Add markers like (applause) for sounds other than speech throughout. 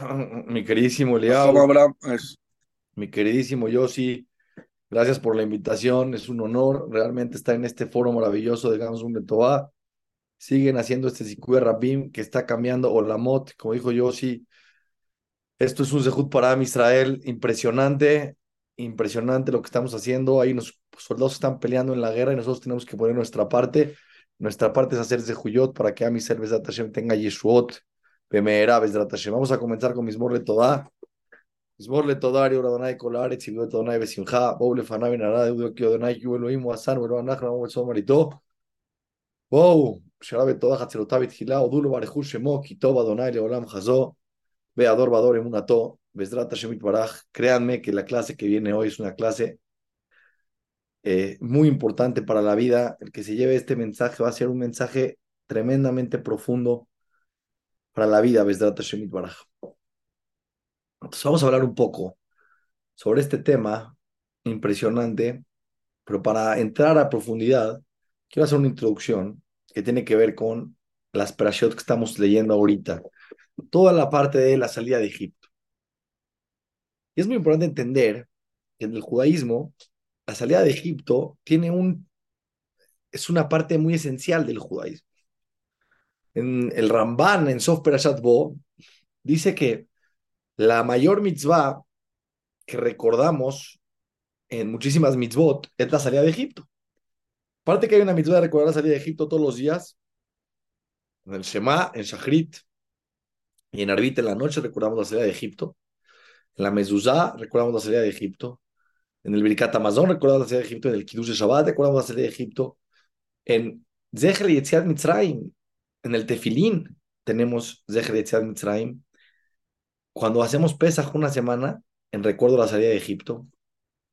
(laughs) Mi queridísimo Shalom, Eliao, Abraham. Es- mi queridísimo Yossi, gracias por la invitación, es un honor realmente estar en este foro maravilloso de Gamsun Betová. Siguen haciendo este Sikuye Rabim que está cambiando Olamot, como dijo Yossi. Esto es un Zehut para Israel, impresionante, impresionante lo que estamos haciendo. Ahí los soldados están peleando en la guerra y nosotros tenemos que poner nuestra parte. Nuestra parte es hacer Zehuyot para que Am Israel tenga Yeshuot. Vamos a comenzar con Mismor Le Todá. Mismor Le Todá, Ari Uradonai Colar, Exhibido Todonai Besimjá, Boble Fanabi Nará, Deudo Kiodonai, Yueloim, Wasan, Ueloanaj, Ramón Sol Maritó. Wow, Sharabe Todá, Hatzelotavit Gilá, Odulo Barejú Shemó, Kitoba Donai, Leolam Hazó, Beador Bador Emunató, Besdrata Shemit Baraj. Créanme que la clase que viene hoy es una clase eh, muy importante para la vida. El que se lleve este mensaje va a ser un mensaje tremendamente profundo para la vida, Besdrat Hashemit Baraj. Entonces vamos a hablar un poco sobre este tema impresionante, pero para entrar a profundidad, quiero hacer una introducción que tiene que ver con las parashot que estamos leyendo ahorita, toda la parte de la salida de Egipto. Y es muy importante entender que en el judaísmo la salida de Egipto tiene un es una parte muy esencial del judaísmo. En el Ramban, en Sof Perashat Bo, dice que la mayor mitzvah que recordamos en muchísimas mitzvot es la salida de Egipto. Aparte que hay una mitzvah de recordar la salida de Egipto todos los días, en el Shema, en Shachrit y en Arbit en la noche recordamos la salida de Egipto. En la Mezuzá recordamos la salida de Egipto. En el Birkat Amazon recordamos la salida de Egipto. En el Kiddush Shabbat recordamos la salida de Egipto. En Zecher Yetziat Mitzrayim, en el Tefilín tenemos Yetziat Mitzrayim. Cuando hacemos Pesach una semana, en recuerdo a la salida de Egipto,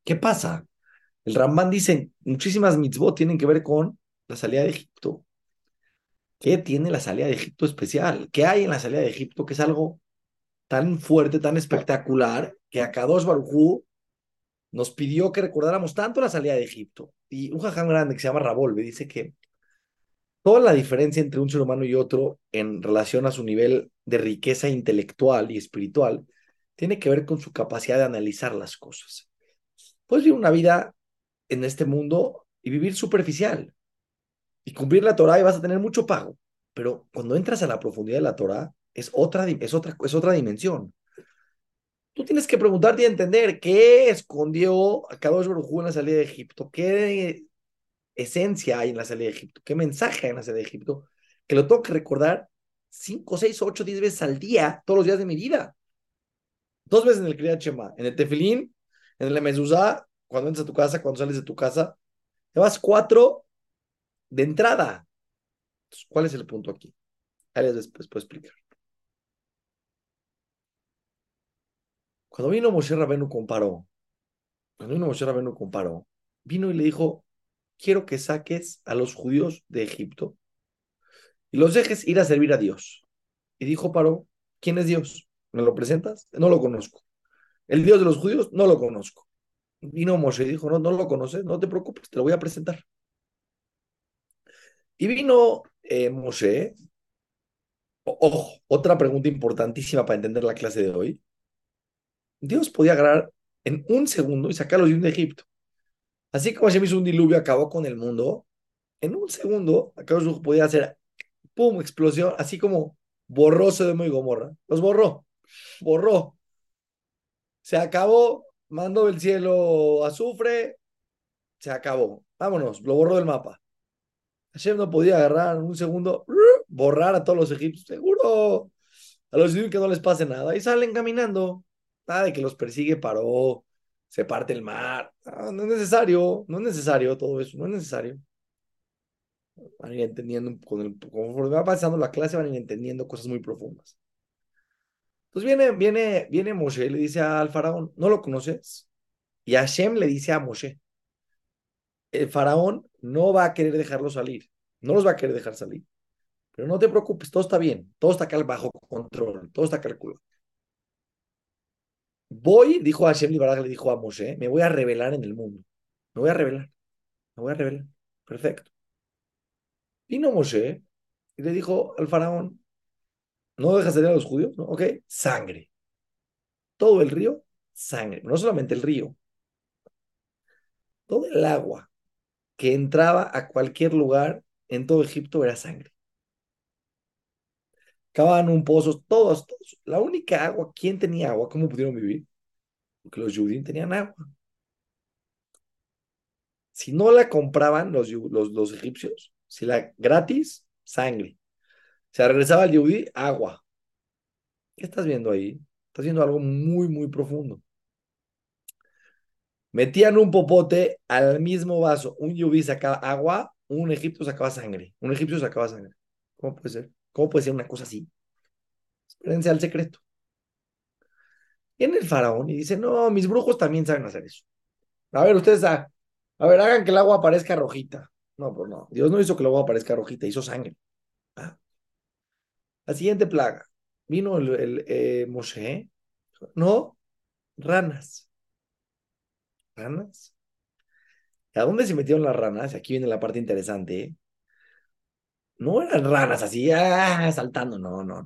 ¿qué pasa? El Ramban dice, muchísimas mitzvot tienen que ver con la salida de Egipto. ¿Qué tiene la salida de Egipto especial? ¿Qué hay en la salida de Egipto que es algo tan fuerte, tan espectacular, que a Kadosh Baruj nos pidió que recordáramos tanto la salida de Egipto? Y un jajam grande que se llama Rabolve dice que toda la diferencia entre un ser humano y otro en relación a su nivel de riqueza intelectual y espiritual tiene que ver con su capacidad de analizar las cosas. Puedes vivir una vida en este mundo y vivir superficial y cumplir la Torah y vas a tener mucho pago, pero cuando entras a la profundidad de la Torah es otra, es otra, es otra dimensión. Tú tienes que preguntarte y entender qué escondió a Kadosh en la salida de Egipto, qué esencia hay en la salida de Egipto, qué mensaje hay en la salida de Egipto, que lo tengo que recordar 5, 6, 8, 10 veces al día, todos los días de mi vida. Dos veces en el Kriyat Shema, en el Tefilín, en el Mezuzá, cuando entras a tu casa, cuando sales de tu casa. Te vas cuatro de entrada. Entonces, ¿Cuál es el punto aquí? Ahí después puedo explicar. Cuando vino Moshe Rabenu comparó, cuando vino Moshe Rabenu comparó, vino y le dijo, quiero que saques a los judíos de Egipto y los dejes ir a servir a Dios. Y dijo Paró, ¿quién es Dios? ¿Me lo presentas? No lo conozco. ¿El Dios de los judíos? No lo conozco. Vino Moshe y dijo, no, no lo conoces, no te preocupes, te lo voy a presentar. Y vino eh, Moshe, ojo, otra pregunta importantísima para entender la clase de hoy. Dios podía agarrar en un segundo y sacar a los judíos de Egipto. Así como Hashem hizo un diluvio, acabó con el mundo, en un segundo, acá podía hacer, ¡pum!, explosión, así como borró Sodoma y Gomorra. Los borró, borró. Se acabó, mandó del cielo azufre, se acabó. Vámonos, lo borró del mapa. Hashem no podía agarrar en un segundo, borrar a todos los egipcios, seguro. A los judíos que no les pase nada. Y salen caminando. Nada de que los persigue, paró, se parte el mar. No, es necesario, no es necesario todo eso, no es necesario. Van a ir entendiendo, con conforme va pasando la clase, van a ir entendiendo cosas muy profundas. Entonces viene, viene, viene Moshe y le dice al faraón, ¿no lo conoces? Y Hashem le dice a Moshe, el faraón no va a querer dejarlo salir, no los va a querer dejar salir. Pero no te preocupes, todo está bien, todo está acá bajo control, todo está calculado. Voy, dijo Hashem Libaraj, le dijo a Moshe, me voy a revelar en el mundo. Me voy a revelar, me voy a revelar. Perfecto. Vino Moshe y le dijo al faraón, ¿no dejas salir a los judíos? Ok, sangre. todo el río, sangre. No solamente el río, todo el agua que entraba a cualquier lugar en todo Egipto era sangre. Cavaban un pozo, todos, todos. La única agua, ¿quién tenía agua? ¿Cómo pudieron vivir? Porque los judíos tenían agua. Si no la compraban los, los, los egipcios, si la gratis, sangre. Se regresaba al yudí, agua. ¿Qué estás viendo ahí? Estás viendo algo muy, muy profundo. Metían un popote al mismo vaso. Un yudí sacaba agua, un egipcio sacaba sangre. Un egipcio sacaba sangre. ¿Cómo puede ser? ¿Cómo puede ser una cosa así? Espérense al secreto. Viene el faraón y dice, no, mis brujos también saben hacer eso. A ver, ustedes, a, a ver, hagan que el agua aparezca rojita. No, pues no. Dios no hizo que el agua aparezca rojita, hizo sangre. Ah. La siguiente plaga. Vino el, el eh, Moshe. No, ranas. ¿Ranas? ¿A dónde se metieron las ranas? Aquí viene la parte interesante. ¿eh? No eran ranas así, ah, saltando, no, no.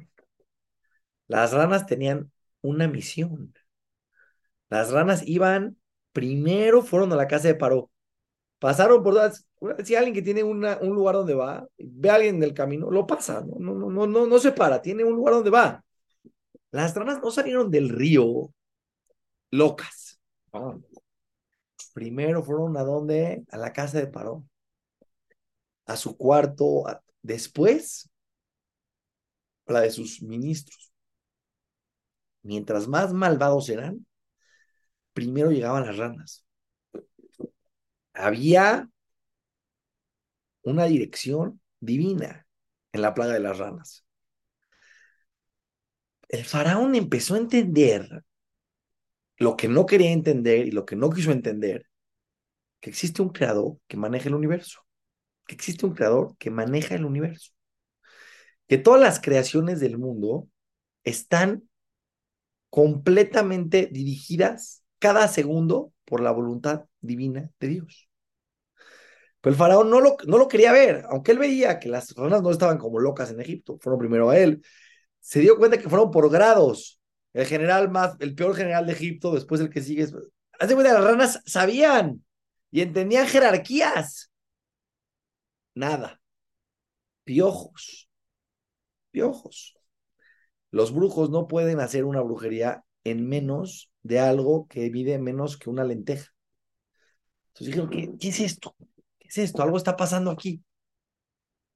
Las ranas tenían una misión. Las ranas iban, primero fueron a la casa de Paró. Pasaron por todas. Si alguien que tiene un lugar donde va, ve a alguien del camino, lo pasa, no, no, no, no, no se para, tiene un lugar donde va. Las ranas no salieron del río locas. Primero fueron a dónde? A la casa de Paró. A su cuarto, Después, la de sus ministros. Mientras más malvados eran, primero llegaban las ranas. Había una dirección divina en la plaga de las ranas. El faraón empezó a entender lo que no quería entender y lo que no quiso entender, que existe un creador que maneja el universo existe un creador que maneja el universo. Que todas las creaciones del mundo están completamente dirigidas cada segundo por la voluntad divina de Dios. Pero el faraón no lo, no lo quería ver, aunque él veía que las personas no estaban como locas en Egipto, fueron primero a él. Se dio cuenta que fueron por grados. El general más, el peor general de Egipto, después el que sigue. Hace cuenta, las ranas sabían y entendían jerarquías. Nada. Piojos. Piojos. Los brujos no pueden hacer una brujería en menos de algo que mide menos que una lenteja. Entonces dijeron, ¿qué, ¿qué es esto? ¿Qué es esto? Algo está pasando aquí.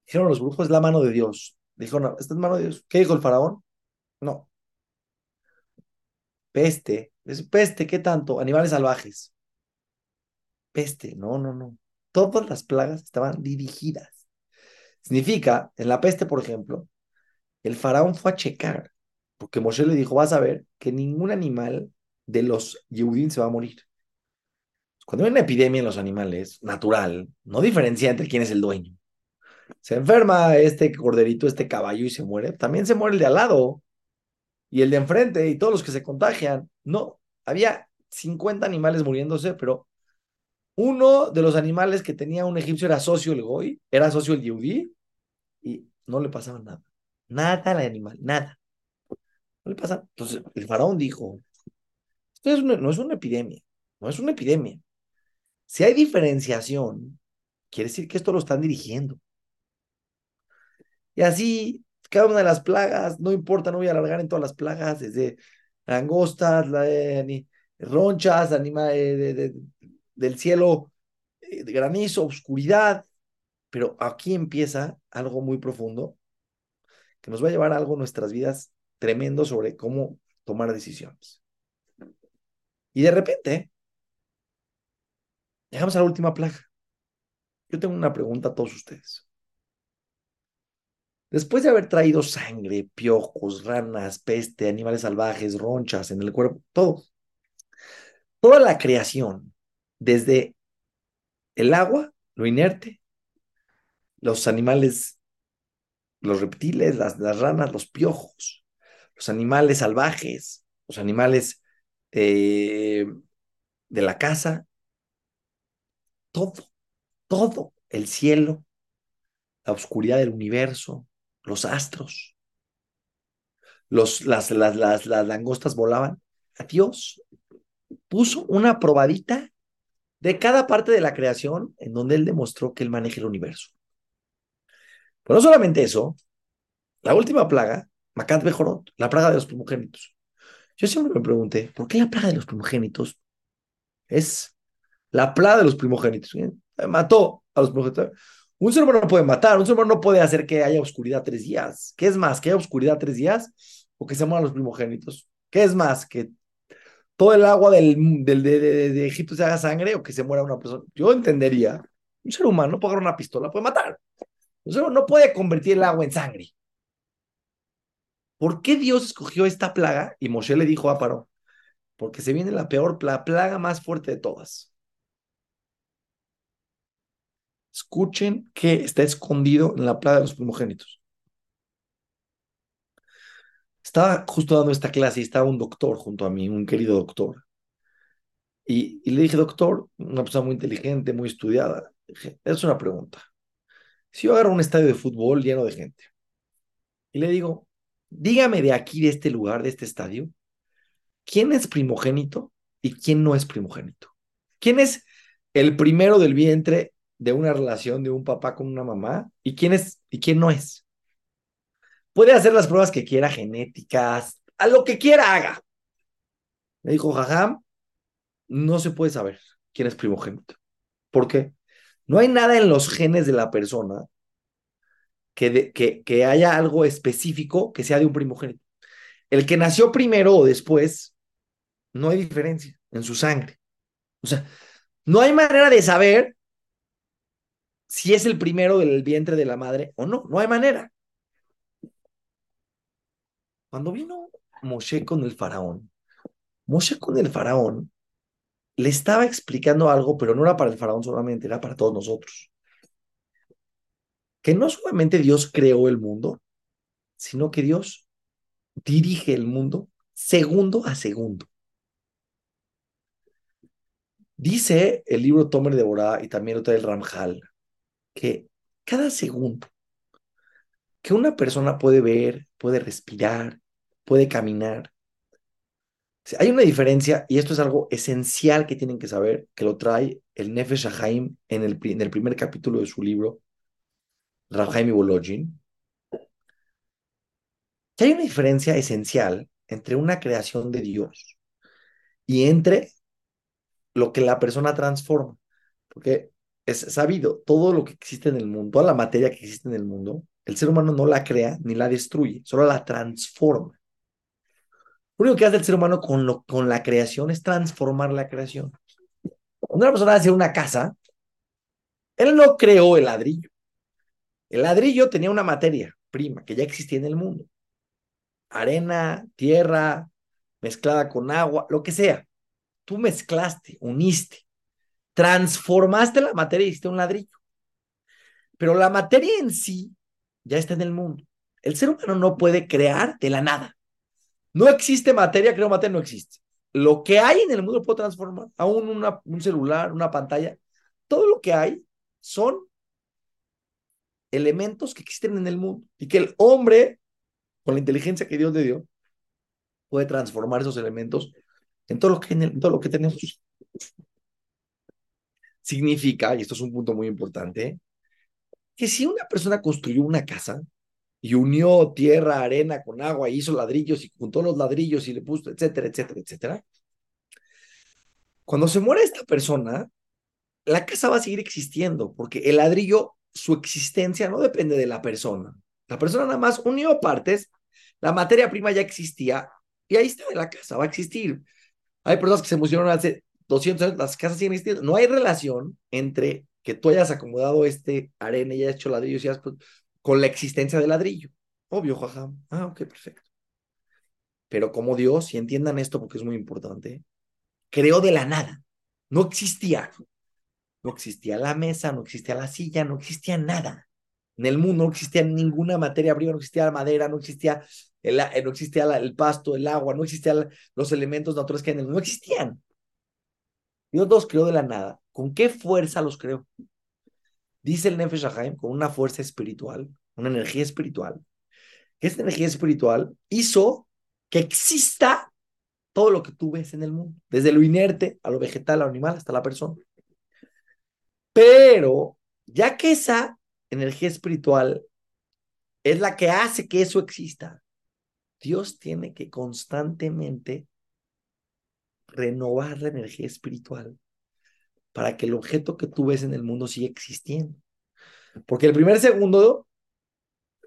Dijeron los brujos, es la mano de Dios. Dijo, no, esta es mano de Dios. ¿Qué dijo el faraón? No. Peste. Es peste, ¿qué tanto? Animales salvajes. Peste, no, no, no todas las plagas estaban dirigidas. Significa, en la peste, por ejemplo, el faraón fue a checar, porque Moshe le dijo, vas a ver que ningún animal de los Yehudim se va a morir. Cuando hay una epidemia en los animales, natural, no diferencia entre quién es el dueño. Se enferma este corderito, este caballo y se muere, también se muere el de al lado y el de enfrente y todos los que se contagian. No, había 50 animales muriéndose, pero uno de los animales que tenía un egipcio era socio el Goy, era socio el Yehudi, y no le pasaba nada. Nada al animal, nada. No le pasaba. Entonces el faraón dijo, esto no es una epidemia, no es una epidemia. Si hay diferenciación, quiere decir que esto lo están dirigiendo. Y así, cada una de las plagas, no importa, no voy a alargar en todas las plagas, desde langostas, la, eh, ronchas, animales, de, del cielo eh, granizo, oscuridad, pero aquí empieza algo muy profundo que nos va a llevar a algo en nuestras vidas tremendo sobre cómo tomar decisiones. Y de repente, llegamos a la última plaga. Yo tengo una pregunta a todos ustedes. Después de haber traído sangre, piojos, ranas, peste, animales salvajes, ronchas en el cuerpo, todo, toda la creación desde el agua, lo inerte, los animales, los reptiles, las, ranas, los piojos, los animales salvajes, los animales eh, de la casa, todo, todo, el cielo, la oscuridad del universo, los astros, los, las, las, las langostas volaban, Dios puso una probadita de cada parte de la creación en donde él demostró que él maneja el universo. Pero no solamente eso, la última plaga, Macat Bejorot, la plaga de los primogénitos. Yo siempre me pregunté, ¿por qué la plaga de los primogénitos es la plaga de los primogénitos? Mató a los primogénitos. Un ser humano no puede matar, un ser humano no puede hacer que haya oscuridad tres días. ¿Qué es más? ¿Que haya oscuridad tres días o que se mueran los primogénitos? ¿Qué es más? ¿Que todo el agua del, de, Egipto se haga sangre o que se muera una persona? Yo entendería, un ser humano no puede agarrar una pistola, puede matar. Un ser humano no puede convertir el agua en sangre. ¿Por qué Dios escogió esta plaga? Y Moshe le dijo a Paro, porque se viene la peor, la plaga más fuerte de todas. Escuchen que está escondido en la plaga de los primogénitos. Estaba justo dando esta clase y estaba un doctor junto a mí, un querido doctor. Y, le dije, doctor, una persona muy inteligente, muy estudiada. Dije, es una pregunta. Si yo agarro un estadio de fútbol lleno de gente y le digo, dígame de aquí, de este lugar, de este estadio, ¿quién es primogénito y quién no es primogénito? ¿Quién es el primero del vientre de una relación de un papá con una mamá y quién es y quién no es. Puede hacer las pruebas que quiera, genéticas, a lo que quiera haga. Me dijo Jajam, no se puede saber quién es primogénito. ¿Por qué? No hay nada en los genes de la persona que, que, que haya algo específico que sea de un primogénito. El que nació primero o después, no hay diferencia en su sangre. O sea, no hay manera de saber si es el primero del vientre de la madre o no. No hay manera. Cuando vino Moshe con el faraón, Moshe con el faraón le estaba explicando algo, pero no era para el faraón solamente, era para todos nosotros. Que no solamente Dios creó el mundo, sino que Dios dirige el mundo segundo a segundo. Dice el libro Tomer de Borá y también otra el Ramjal, que cada segundo que una persona puede ver, puede respirar, puede caminar, hay una diferencia, y esto es algo esencial que tienen que saber, que lo trae el Nefesh Haim en el, en el primer capítulo de su libro, Rahaim y Bolojin, que hay una diferencia esencial entre una creación de Dios y entre lo que la persona transforma. Porque es sabido, todo lo que existe en el mundo, toda la materia que existe en el mundo, el ser humano no la crea ni la destruye, solo la transforma. Lo único que hace el ser humano con, la creación es transformar la creación. Cuando una persona hace una casa, él no creó el ladrillo. El ladrillo tenía una materia prima que ya existía en el mundo. Arena, tierra, mezclada con agua, lo que sea. Tú mezclaste, uniste transformaste la materia y hiciste un ladrillo. Pero la materia en sí ya está en el mundo. El ser humano no puede crear de la nada. No existe materia, creo materia no existe. Lo que hay en el mundo puedo transformar. Aún un celular, una pantalla. Todo lo que hay son elementos que existen en el mundo y que el hombre, con la inteligencia que Dios le dio, puede transformar esos elementos en todo lo que, en todo lo que tenemos significa, y esto es un punto muy importante, que si una persona construyó una casa y unió tierra, arena con agua, hizo ladrillos y juntó los ladrillos y le puso, etcétera, etcétera, etcétera, cuando se muere esta persona, la casa va a seguir existiendo, porque el ladrillo, su existencia no depende de la persona. La persona nada más unió partes, la materia prima ya existía y ahí está la casa, va a existir. Hay personas que se emocionaron hace 200 años, las casas siguen existiendo. No hay relación entre que tú hayas acomodado este arena y hayas hecho ladrillos y pues, con la existencia del ladrillo. Obvio, jaja. Ah, ok, perfecto. Pero como Dios, y entiendan esto porque es muy importante, creó de la nada. No existía. No existía la mesa, no existía la silla, no existía nada. En el mundo no existía ninguna materia prima, no existía la madera, no existía el, no existía el pasto, el agua, no existían los elementos naturales que hay en el mundo, no existían. Dios los creó de la nada. ¿Con qué fuerza los creó? Dice el Nefesh Haim, con una fuerza espiritual, una energía espiritual. Esta energía espiritual hizo que exista todo lo que tú ves en el mundo, desde lo inerte a lo vegetal, a lo animal, hasta la persona. Pero ya que esa energía espiritual es la que hace que eso exista, Dios tiene que constantemente renovar la energía espiritual para que el objeto que tú ves en el mundo siga existiendo. Porque el primer segundo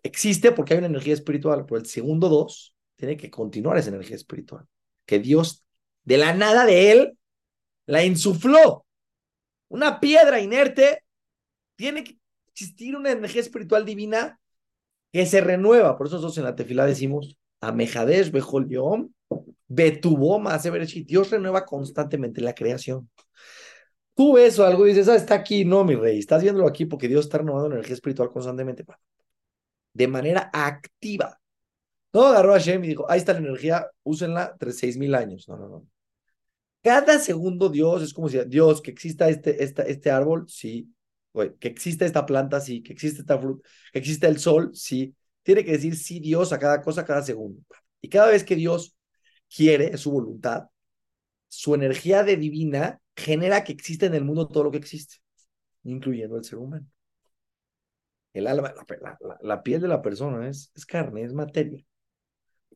existe porque hay una energía espiritual, pero el segundo dos tiene que continuar esa energía espiritual. Que Dios, de la nada de él, la insufló. Una piedra inerte tiene que existir una energía espiritual divina que se renueva. Por eso nosotros en la tefilá decimos, Amejadesh Bejol Yom, Betuboma Dios renueva constantemente la creación. Tú ves algo y dices, ah, está aquí, no, mi rey, estás viéndolo aquí porque Dios está renovando energía espiritual constantemente, de manera activa. No agarró a Shem y dijo, ahí está la energía, úsenla seis mil años. No, no, no. Cada segundo Dios es como si, Dios, que exista este, este árbol, sí. que exista esta planta, sí. Que exista esta fruta, que exista el sol, sí. Tiene que decir sí Dios a cada cosa, cada segundo. Y cada vez que Dios quiere, su voluntad, su energía de divina genera que exista en el mundo todo lo que existe, incluyendo el ser humano. El alma, la, piel de la persona es, es carne, es materia.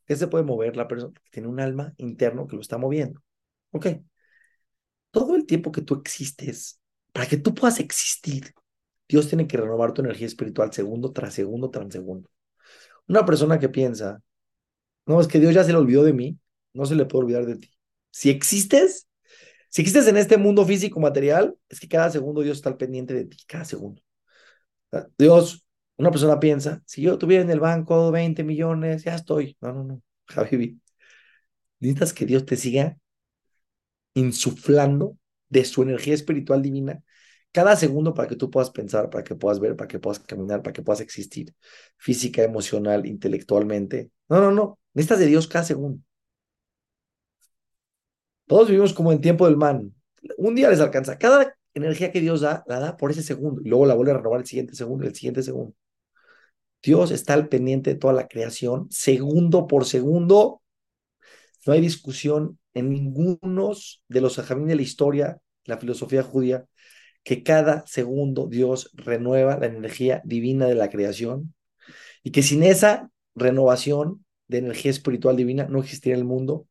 ¿Qué se puede mover la persona? Tiene un alma interno que lo está moviendo. Ok. Todo el tiempo que tú existes, para que tú puedas existir, Dios tiene que renovar tu energía espiritual segundo tras segundo tras segundo. Una persona que piensa, no, es que Dios ya se le olvidó de mí, no se le puede olvidar de ti. Si existes, si existes en este mundo físico material, es que cada segundo Dios está al pendiente de ti, cada segundo. Dios, una persona piensa, si yo tuviera en el banco 20 millones, ya estoy. No, no, no, Javi, necesitas que Dios te siga insuflando de su energía espiritual divina cada segundo para que tú puedas pensar, para que puedas ver, para que puedas caminar, para que puedas existir física, emocional, intelectualmente. No, no, no. Necesitas de Dios cada segundo. Todos vivimos como en tiempo del man. Un día les alcanza. Cada energía que Dios da, la da por ese segundo y luego la vuelve a renovar el siguiente segundo el siguiente segundo. Dios está al pendiente de toda la creación, segundo por segundo. No hay discusión en ninguno de los ajamín de la historia, la filosofía judía, que cada segundo Dios renueva la energía divina de la creación y que sin esa renovación de energía espiritual divina no existiría el mundo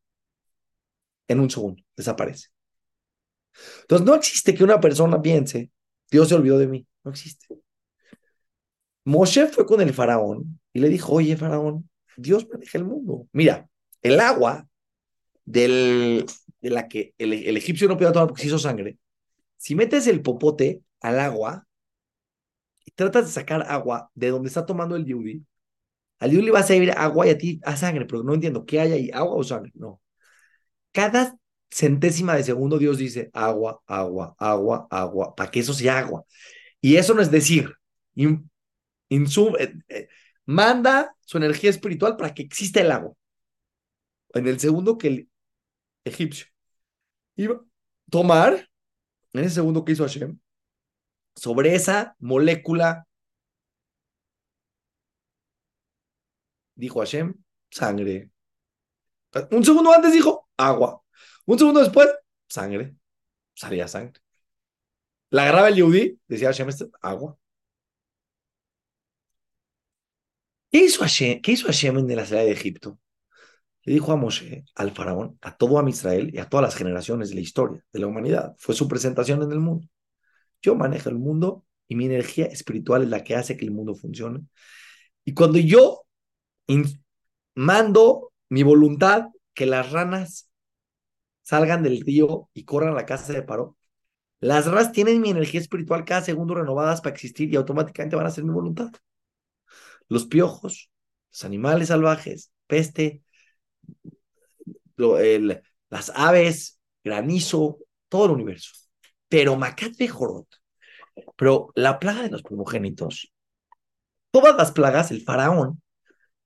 en un segundo, desaparece. Entonces no existe que una persona piense, Dios se olvidó de mí, no existe. Moshe fue con el faraón y le dijo, oye faraón, Dios maneja el mundo. Mira, el agua del, de la que el, egipcio no podía tomar porque se hizo sangre, si metes el popote al agua y tratas de sacar agua de donde está tomando el yudi, al yudi le va a servir agua y a ti a sangre, pero no entiendo, ¿qué hay ahí? ¿Agua o sangre? No. Cada centésima de segundo Dios dice agua, agua, agua, agua, para que eso sea agua. Y eso no es decir, eh, eh, manda su energía espiritual para que exista el agua. En el segundo que el egipcio iba a tomar, en ese segundo que hizo Hashem, sobre esa molécula, dijo Hashem, sangre. Un segundo antes dijo agua. Un segundo después, sangre. Salía sangre. La agarraba el Yehudi, decía Hashem, agua. ¿Qué hizo Hashem, ¿Qué hizo Hashem en la salida de Egipto? Le dijo a Moshe, al faraón, a todo a Israel y a todas las generaciones de la historia, de la humanidad. Fue su presentación en el mundo. Yo manejo el mundo y mi energía espiritual es la que hace que el mundo funcione. Y cuando yo mando mi voluntad que las ranas salgan del río y corran a la casa de paro, las ranas tienen mi energía espiritual cada segundo renovadas para existir y automáticamente van a ser mi voluntad. Los piojos, los animales salvajes, peste, las aves, granizo, todo el universo. Pero Macat Jorot, pero la plaga de los primogénitos, todas las plagas, el faraón,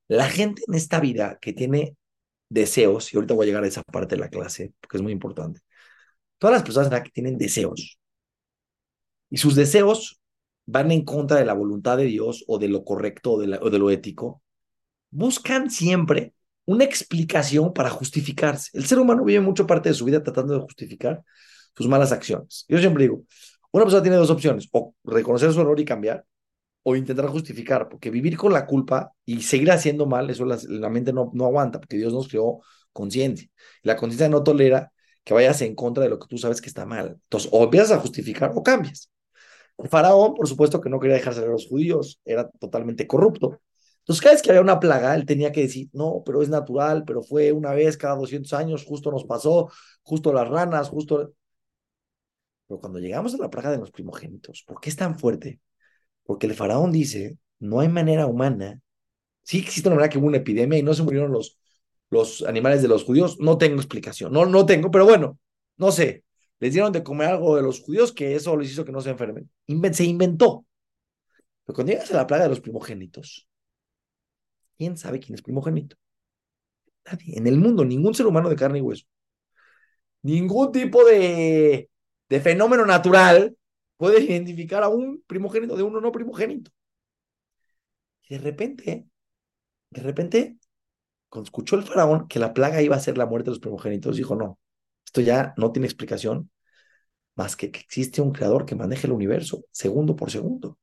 la gente en esta vida que tiene deseos, y ahorita voy a llegar a esa parte de la clase, porque es muy importante. Todas las personas que tienen deseos, y sus deseos van en contra de la voluntad de Dios o de lo correcto o de, lo ético, buscan siempre una explicación para justificarse. El ser humano vive mucho parte de su vida tratando de justificar sus malas acciones. Yo siempre digo, una persona tiene dos opciones, o reconocer su error y cambiar, o intentar justificar, porque vivir con la culpa y seguir haciendo mal, eso la, la mente no, no aguanta, porque Dios nos creó conciencia. La conciencia no tolera que vayas en contra de lo que tú sabes que está mal. Entonces, o empiezas a justificar o cambias. Faraón, por supuesto que no quería dejar salir a los judíos, era totalmente corrupto. Entonces, cada vez que había una plaga, él tenía que decir, no, pero es natural, pero fue una vez cada 200 años, justo nos pasó, justo las ranas, justo... Pero cuando llegamos a la plaga de los primogénitos, ¿por qué es tan fuerte? Porque el faraón dice, no hay manera humana, sí existe una manera que hubo una epidemia y no se murieron los, los animales de los judíos, no tengo explicación, no, no tengo, pero bueno, no sé, les dieron de comer algo de los judíos que eso les hizo que no se enfermen. se inventó. Pero cuando llegas a la plaga de los primogénitos, ¿Quién sabe quién es primogénito? Nadie. En el mundo, ningún ser humano de carne y hueso. Ningún tipo de, de fenómeno natural puede identificar a un primogénito de uno no primogénito. Y de repente, de repente, escuchó el faraón que la plaga iba a ser la muerte de los primogénitos, dijo, no, esto ya no tiene explicación más que que existe un creador que maneja el universo segundo por segundo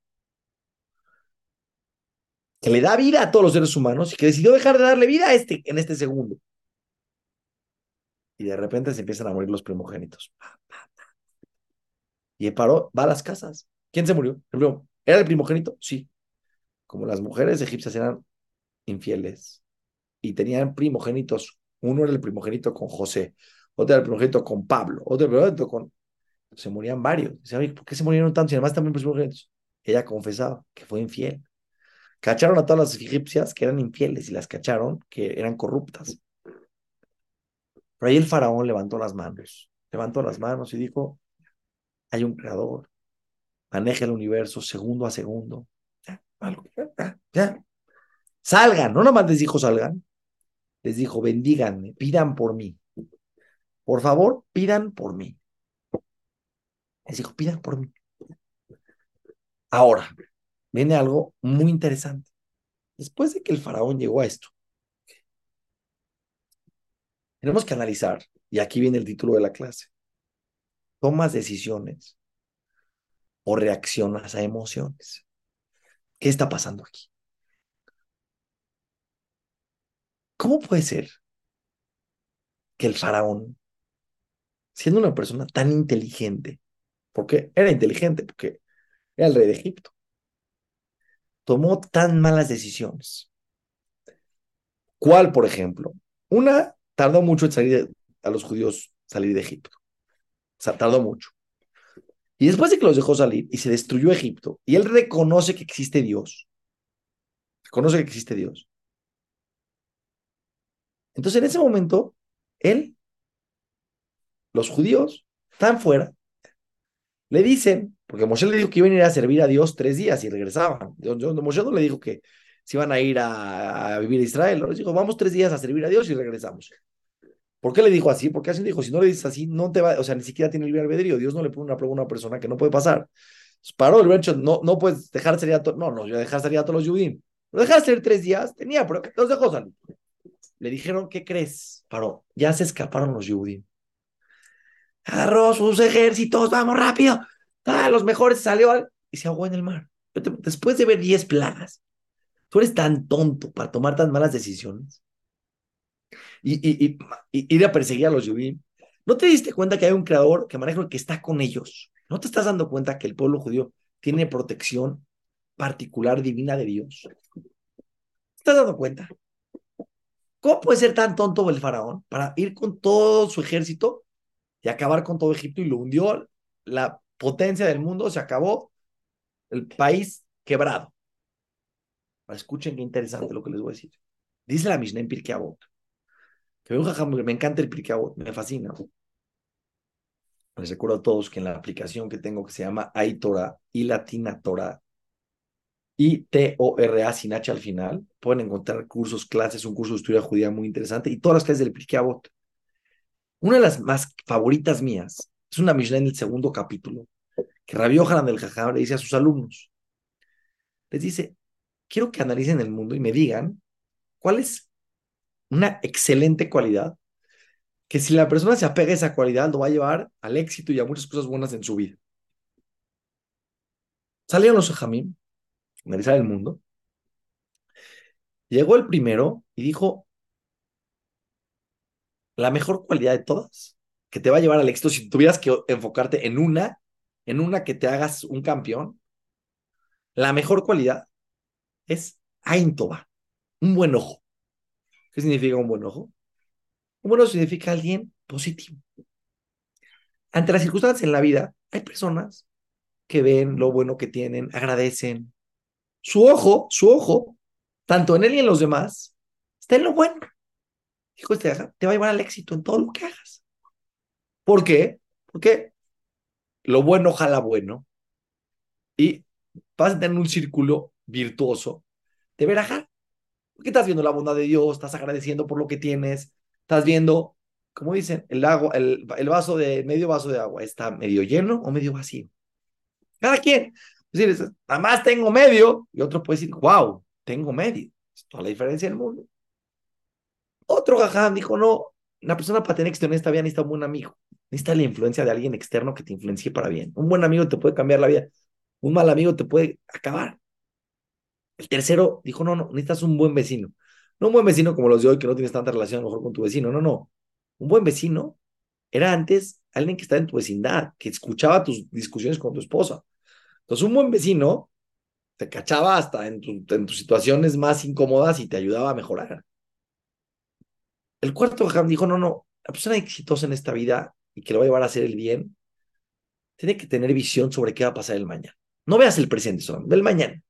que le da vida a todos los seres humanos y que decidió dejar de darle vida a este, en este segundo. Y de repente se empiezan a morir los primogénitos. Y paró, va a las casas. ¿Quién se murió? ¿Era el primogénito? Sí. Como las mujeres egipcias eran infieles y tenían primogénitos, uno era el primogénito con José, otro era el primogénito con Pablo, otro era el primogénito con... Se morían varios. ¿por qué se murieron tantos? Y además también primogénitos. Ella confesaba que fue infiel. Cacharon a todas las egipcias que eran infieles y las cacharon que eran corruptas. Pero ahí el faraón levantó las manos, levantó las manos y dijo, hay un creador, maneja el universo segundo a segundo. Ya, ya. Salgan, no nomás les dijo salgan, les dijo bendíganme, pidan por mí. Por favor, pidan por mí. Les dijo, pidan por mí. Ahora, viene algo muy interesante. Después de que el faraón llegó a esto, tenemos que analizar, y aquí viene el título de la clase, tomas decisiones o reaccionas a emociones. ¿Qué está pasando aquí? ¿Cómo puede ser que el faraón, siendo una persona tan inteligente, porque era inteligente, porque era el rey de Egipto, tomó tan malas decisiones? ¿Cuál, por ejemplo? Una, tardó mucho en salir a los judíos salir de Egipto. Sea, tardó mucho. Y después de que los dejó salir y se destruyó Egipto, y él reconoce que existe Dios, reconoce que existe Dios. Entonces, en ese momento, él, los judíos, están fuera, le dicen, porque Moshe le dijo que iban a ir a servir a Dios tres días y regresaban. Moshe no le dijo que se iban a ir a, vivir a Israel. Les dijo, vamos tres días a servir a Dios y regresamos. ¿Por qué le dijo así? Porque así dijo, si no le dices así, no te va, o sea, ni siquiera tiene libre albedrío. Dios no le pone una prueba a una persona que no puede pasar. Paró el hecho, no, no puedes dejar salir a todos, no, no, yo dejar salir a todos los judíos. Lo dejar salir tres días, tenía, pero los dejó salir. Le dijeron, ¿qué crees? Paró, ya se escaparon los judíos. Agarró sus ejércitos, vamos rápido, Ah, los mejores salió y se ahogó en el mar. Después de ver 10 plagas, tú eres tan tonto para tomar tan malas decisiones y, y, y, ir a perseguir a los judíos. ¿No te diste cuenta que hay un creador que maneja que está con ellos? ¿No te estás dando cuenta que el pueblo judío tiene protección particular divina de Dios? ¿Te estás dando cuenta? ¿Cómo puede ser tan tonto el faraón para ir con todo su ejército y acabar con todo Egipto y lo hundió la potencia del mundo, se acabó el país quebrado. escuchen qué interesante lo que les voy a decir. Dice la Mishnah en Pirkei que me encanta el Pirkei me fascina. Les recuerdo a todos que en la aplicación que tengo que se llama iTora y Latina Torah, I-T-O-R-A sin H al final, pueden encontrar cursos, clases, un curso de historia judía muy interesante y todas las clases del Pirkei Una de las más favoritas mías es una Mishnah en el segundo capítulo, que Rabbi Yohanan del Jajam le dice a sus alumnos, les dice, quiero que analicen el mundo y me digan cuál es una excelente cualidad que si la persona se apega a esa cualidad, lo va a llevar al éxito y a muchas cosas buenas en su vida. Salieron los Jamim, analizar el mundo. Llegó el primero y dijo, la mejor cualidad de todas, que te va a llevar al éxito, si tuvieras que enfocarte en una, en una que te hagas un campeón, la mejor cualidad es Aintoba, un buen ojo. ¿Qué significa un buen ojo? Un buen ojo significa alguien positivo. Ante las circunstancias en la vida, hay personas que ven lo bueno que tienen, agradecen. Su ojo, su ojo, tanto en él y en los demás, está en lo bueno. Dijo este, te va a llevar al éxito en todo lo que hagas. ¿Por qué? Porque lo bueno jala bueno y vas a tener un círculo virtuoso de verajar. Porque estás viendo la bondad de Dios, estás agradeciendo por lo que tienes, estás viendo, como dicen, el, agua, el, vaso de medio vaso de agua está medio lleno o medio vacío. Cada quien. Es decir, además tengo medio, y otro puede decir, wow, tengo medio. Es toda la diferencia del mundo. Otro jajam dijo, no, una persona para tener éxito en esta vida necesita un buen amigo. Necesita la influencia de alguien externo que te influencie para bien. Un buen amigo te puede cambiar la vida. Un mal amigo te puede acabar. El tercero dijo, no, no, necesitas un buen vecino. No un buen vecino como los de hoy, que no tienes tanta relación a lo mejor con tu vecino. No, no. Un buen vecino era antes alguien que estaba en tu vecindad, que escuchaba tus discusiones con tu esposa, entonces, un buen vecino te cachaba hasta en, tus situaciones más incómodas y te ayudaba a mejorar. El cuarto dijo, no, no, la persona exitosa en esta vida y que lo va a llevar a hacer el bien, tiene que tener visión sobre qué va a pasar el mañana. No veas el presente solo, del mañana.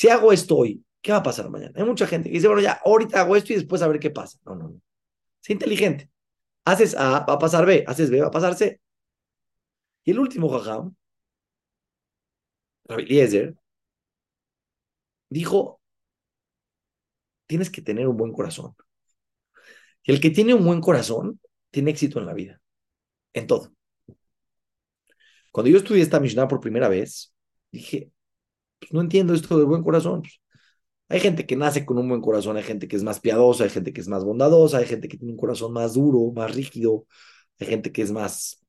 Si hago esto hoy, ¿qué va a pasar mañana? Hay mucha gente que dice, bueno, ya, ahorita hago esto y después a ver qué pasa. No, no, no. Sé inteligente. Haces A, va a pasar B. Haces B, va a pasar C. Y el último Jajam Rabbi Eliezer, dijo, tienes que tener un buen corazón. Y el que tiene un buen corazón tiene éxito en la vida, en todo. Cuando yo estudié esta Mishnah por primera vez, dije, pues no entiendo esto del buen corazón. hay gente que nace con un buen corazón, hay gente que es más piadosa, hay gente que es más bondadosa, hay gente que tiene un corazón más duro, más rígido, hay gente que es más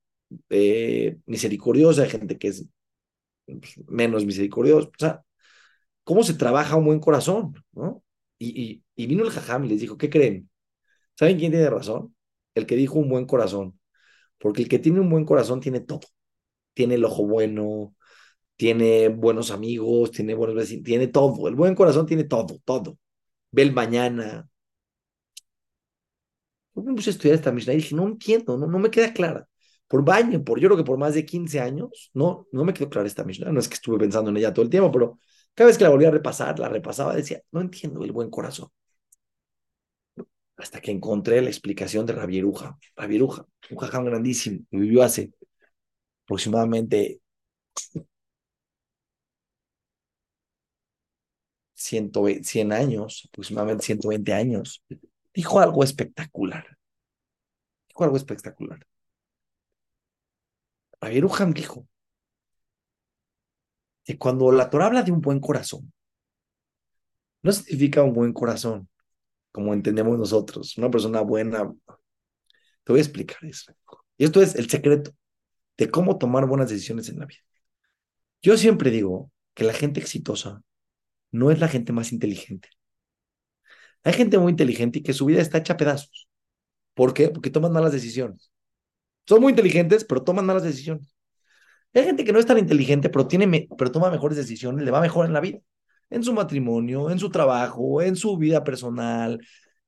eh, misericordiosa, hay gente que es pues, menos misericordioso. O sea, ¿cómo se trabaja un buen corazón? ¿no? Y, y, vino el jajam y les dijo, ¿qué creen? ¿Saben quién tiene razón? El que dijo un buen corazón. Porque el que tiene un buen corazón tiene todo. Tiene el ojo bueno, tiene buenos amigos, tiene buenos vecinos, tiene todo. El buen corazón tiene todo, todo. Ve el mañana. Yo me puse a estudiar esta Mishnah y dije, no entiendo, no, no me queda clara por baño, por yo creo que por más de 15 años, no, no me quedó clara esta Mishnah, no es que estuve pensando en ella todo el tiempo, pero cada vez que la volvía a repasar, la repasaba, decía, no entiendo el buen corazón. Hasta que encontré la explicación de Rabieruja, Rabieruja, un jajam grandísimo, que vivió hace aproximadamente 100 años, aproximadamente 120 años, dijo algo espectacular. Dijo algo espectacular. Ageruham dijo que cuando la Torah habla de un buen corazón, no significa un buen corazón, como entendemos nosotros, una persona buena. Te voy a explicar eso. Y esto es el secreto de cómo tomar buenas decisiones en la vida. Yo siempre digo que la gente exitosa no es la gente más inteligente. Hay gente muy inteligente y que su vida está hecha a pedazos. ¿Por qué? Porque toman malas decisiones. Son muy inteligentes, pero toman malas decisiones. Hay gente que no es tan inteligente, pero, tiene pero toma mejores decisiones, le va mejor en la vida. En su matrimonio, en su trabajo, en su vida personal,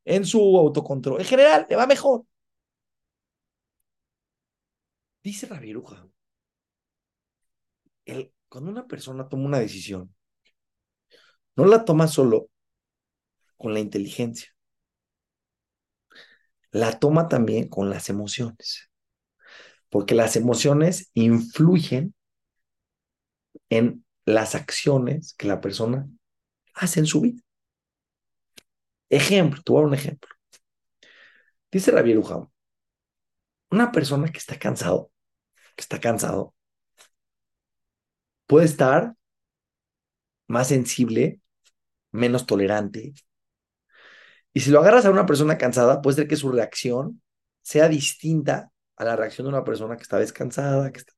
en su autocontrol. En general, le va mejor. Dice Rabiruja, el, cuando una persona toma una decisión, no la toma solo con la inteligencia, la toma también con las emociones porque las emociones influyen en las acciones que la persona hace en su vida. Ejemplo, te un ejemplo. Dice Rabiel Ujam, una persona que está cansado, que está cansado, puede estar más sensible, menos tolerante, Y si lo agarras a una persona cansada, puede ser que su reacción sea distinta a la reacción de una persona que está descansada. Que está...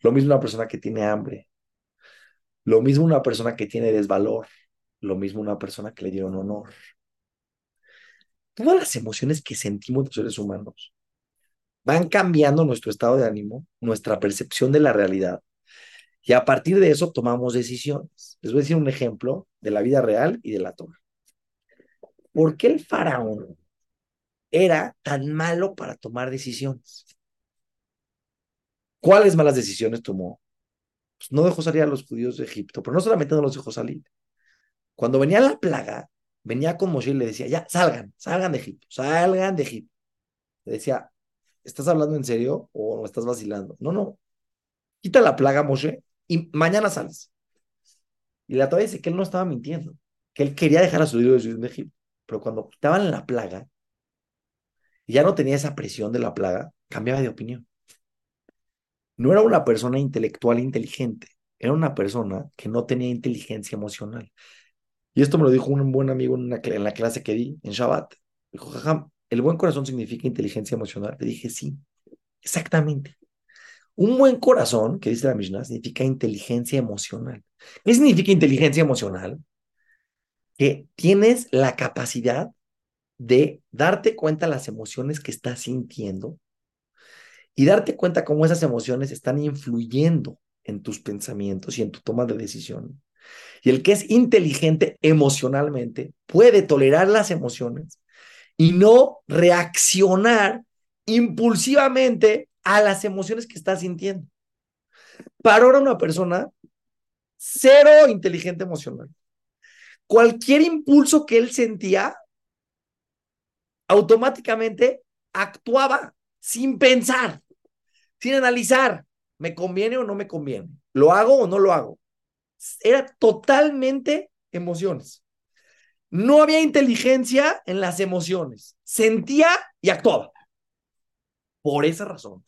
Lo mismo una persona que tiene hambre. Lo mismo una persona que tiene desvalor. Lo mismo una persona que le dieron honor. Todas las emociones que sentimos los seres humanos van cambiando nuestro estado de ánimo, nuestra percepción de la realidad. Y a partir de eso tomamos decisiones. Les voy a decir un ejemplo de la vida real y de la Torah. ¿Por qué el faraón era tan malo para tomar decisiones? ¿Cuáles malas decisiones tomó? Pues no dejó salir a los judíos de Egipto, pero no solamente no los dejó salir. Cuando venía la plaga, venía con Moshe y le decía, ya, salgan, salgan de Egipto, salgan de Egipto. Le decía, ¿estás hablando en serio o estás vacilando? No, no. Quita la plaga, Moshe, y mañana sales. Y la Torah dice que él no estaba mintiendo, que él quería dejar a su hijo de Egipto. Pero cuando quitaban la plaga, ya no tenía esa presión de la plaga, cambiaba de opinión. No era una persona intelectual inteligente, era una persona que no tenía inteligencia emocional. Y esto me lo dijo un buen amigo en, en la clase que di en Shabbat. Dijo, jajam, ¿el buen corazón significa inteligencia emocional? Le dije, sí, exactamente. Un buen corazón, que dice la Mishnah, significa inteligencia emocional. ¿Qué significa inteligencia emocional? Que tienes la capacidad de darte cuenta las emociones que estás sintiendo y darte cuenta cómo esas emociones están influyendo en tus pensamientos y en tu toma de decisión. Y el que es inteligente emocionalmente puede tolerar las emociones y no reaccionar impulsivamente a las emociones que está sintiendo. Para ahora una persona cero inteligente emocional. Cualquier impulso que él sentía, automáticamente actuaba sin pensar, sin analizar, ¿me conviene o no me conviene? ¿Lo hago o no lo hago? Era totalmente emociones. No había inteligencia en las emociones. Sentía y actuaba. Por esa razón,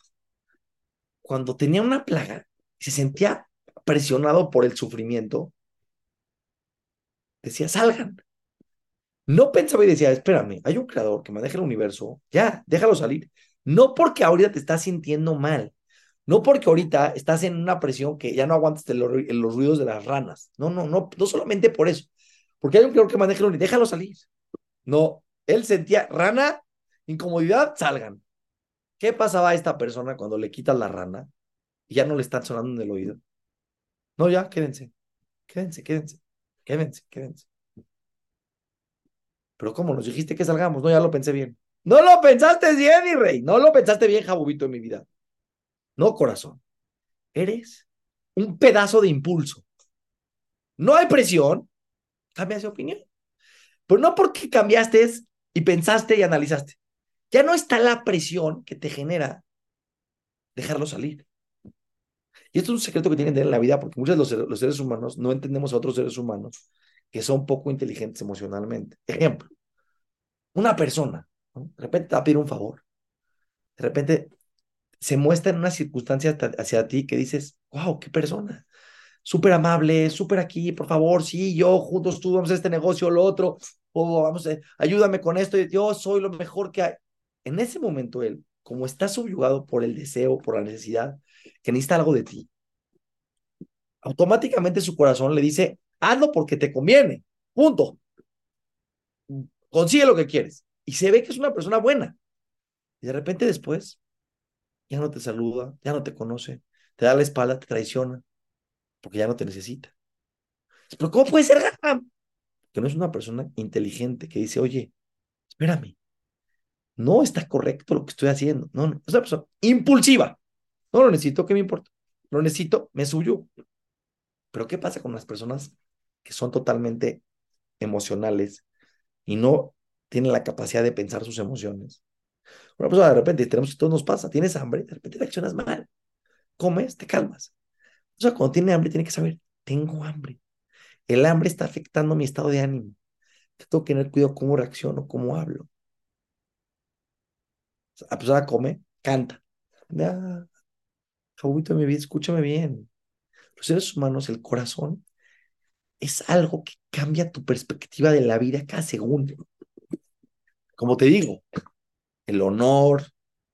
cuando tenía una plaga y se sentía presionado por el sufrimiento, decía, salgan. No pensaba y decía, espérame, hay un creador que maneja el universo, ya, déjalo salir. No porque ahorita te estás sintiendo mal, no porque ahorita estás en una presión que ya no aguantas los, los ruidos de las ranas. No, no, no, no solamente por eso. Porque hay un creador que maneja el universo, déjalo salir. No, él sentía rana, incomodidad, salgan. ¿Qué pasaba a esta persona cuando le quitas la rana y ya no le están sonando en el oído? No, ya, quédense, quédense, quédense, quédense, quédense. Pero ¿cómo nos dijiste que salgamos? No, ya lo pensé bien. No lo pensaste bien, mi rey. No lo pensaste bien, Jabubito, en mi vida. No, corazón. Eres un pedazo de impulso. No hay presión. Cambias de opinión. Pero no porque cambiaste y pensaste y analizaste ya no está la presión que te genera dejarlo salir. Y esto es un secreto que tienen que tener en la vida, porque muchos de los, seres humanos no entendemos a otros seres humanos que son poco inteligentes emocionalmente. Ejemplo, una persona, de repente te va a pedir un favor, de repente se muestra en una circunstancia hacia ti que dices, wow, qué persona, súper amable, súper aquí, por favor, sí, yo, juntos tú, vamos a este negocio, lo otro, o vamos, a, ayúdame con esto, yo soy lo mejor que hay en ese momento él, como está subyugado por el deseo, por la necesidad, que necesita algo de ti, automáticamente su corazón le dice, hazlo porque te conviene, punto. Consigue lo que quieres. Y se ve que es una persona buena. Y de repente después, ya no te saluda, ya no te conoce, te da la espalda, te traiciona, porque ya no te necesita. Pero ¿cómo puede ser Que no es una persona inteligente que dice, oye, espérame, no está correcto lo que estoy haciendo. No, no, es una persona impulsiva. No lo necesito, ¿qué me importa? Lo necesito, me suyo. Pero ¿qué pasa con las personas que son totalmente emocionales y no tienen la capacidad de pensar sus emociones? Una persona de repente, tenemos que todo nos pasa, tienes hambre, de repente reaccionas mal. Comes, te calmas. O sea, cuando tiene hambre, tiene que saber, tengo hambre. El hambre está afectando mi estado de ánimo. Tengo que tener cuidado cómo reacciono, cómo hablo. La persona come, canta. Ah, de mi vida, escúchame bien. Los seres humanos, el corazón, es algo que cambia tu perspectiva de la vida cada segundo. Como te digo, el honor,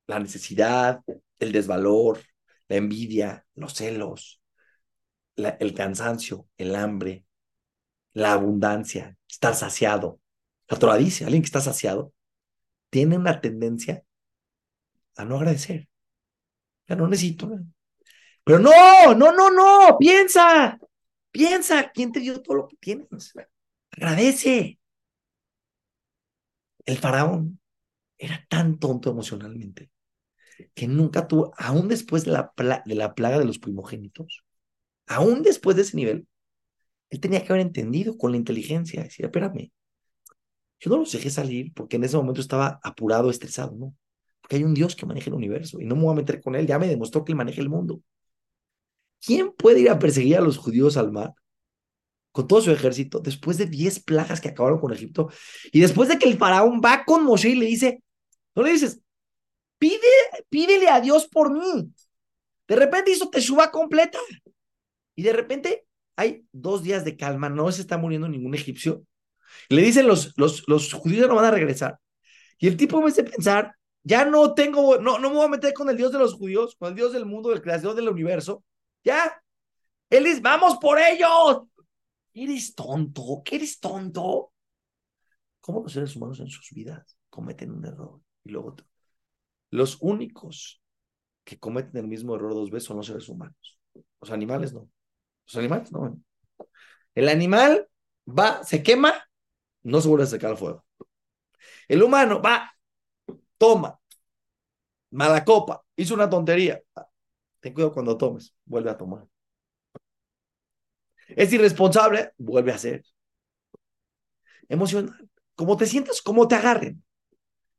la necesidad, el desvalor, la envidia, los celos, el cansancio, el hambre, la abundancia, estar saciado. La Torah alguien que está saciado tiene una tendencia a no agradecer. Ya no necesito. Pero no, no, no, no, piensa, piensa, ¿quién te dio todo lo que tienes? Agradece. El faraón era tan tonto emocionalmente que nunca tuvo, aún después de la, de la plaga de los primogénitos, aún después de ese nivel, él tenía que haber entendido con la inteligencia, decir, espérame, yo no los dejé salir porque en ese momento estaba apurado, estresado, ¿no? Porque hay un Dios que maneja el universo y no me voy a meter con él, ya me demostró que él maneja el mundo. ¿Quién puede ir a perseguir a los judíos al mar con todo su ejército después de 10 plagas que acabaron con Egipto y después de que el faraón va con Moshe y le dice, no le dices, pide, pídele a Dios por mí. De repente hizo teshuva completa y de repente hay dos días de calma, no se está muriendo ningún egipcio. Le dicen los, los, los judíos no van a regresar. Y el tipo me hace pensar, ya no tengo, no, no me voy a meter con el Dios de los judíos, con el Dios del mundo, del creador del universo. Ya. Él dice, vamos por ellos. ¿Eres tonto? ¿Qué eres tonto? ¿Cómo los seres humanos en sus vidas cometen un error y luego otro? Los únicos que cometen el mismo error dos veces son los seres humanos. Los animales no. Los animales no. El animal va, se quema, no se vuelve a secar el fuego. El humano va, toma, mala copa, hizo una tontería. Ten cuidado cuando tomes, vuelve a tomar. Es irresponsable, vuelve a hacer. Emocional. Como te sientes, como te agarren.